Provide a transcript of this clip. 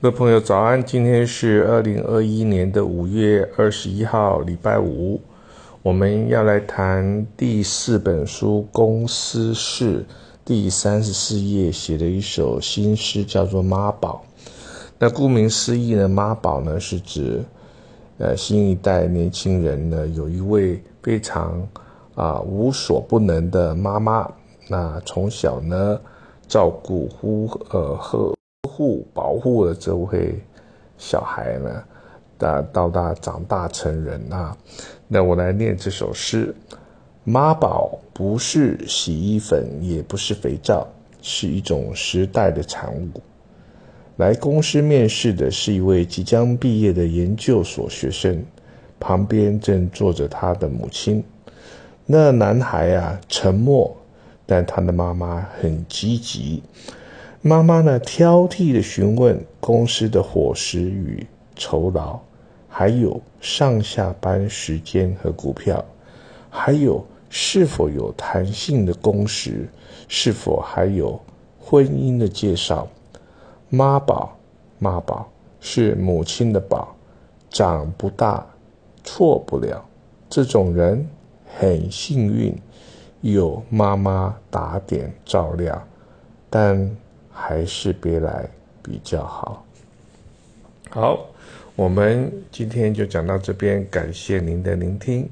各位朋友，早安！今天是二零二一年的五月二十一号，礼拜五。我们要来谈第四本书《公司事》第三十四页写的一首新诗，叫做《妈宝》。那顾名思义呢，妈宝呢是指呃新一代年轻人呢有一位非常啊无所不能的妈妈，那从小呢照顾呼呃呵。护保护了这位小孩呢，到到大长大成人啊，那我来念这首诗：妈宝不是洗衣粉，也不是肥皂，是一种时代的产物。来公司面试的是一位即将毕业的研究所学生，旁边正坐着他的母亲。那男孩啊，沉默，但他的妈妈很积极。妈妈呢？挑剔的询问公司的伙食与酬劳，还有上下班时间和股票，还有是否有弹性的工时，是否还有婚姻的介绍。妈宝，妈宝是母亲的宝，长不大，错不了。这种人很幸运，有妈妈打点照料，但。还是别来比较好。好，我们今天就讲到这边，感谢您的聆听。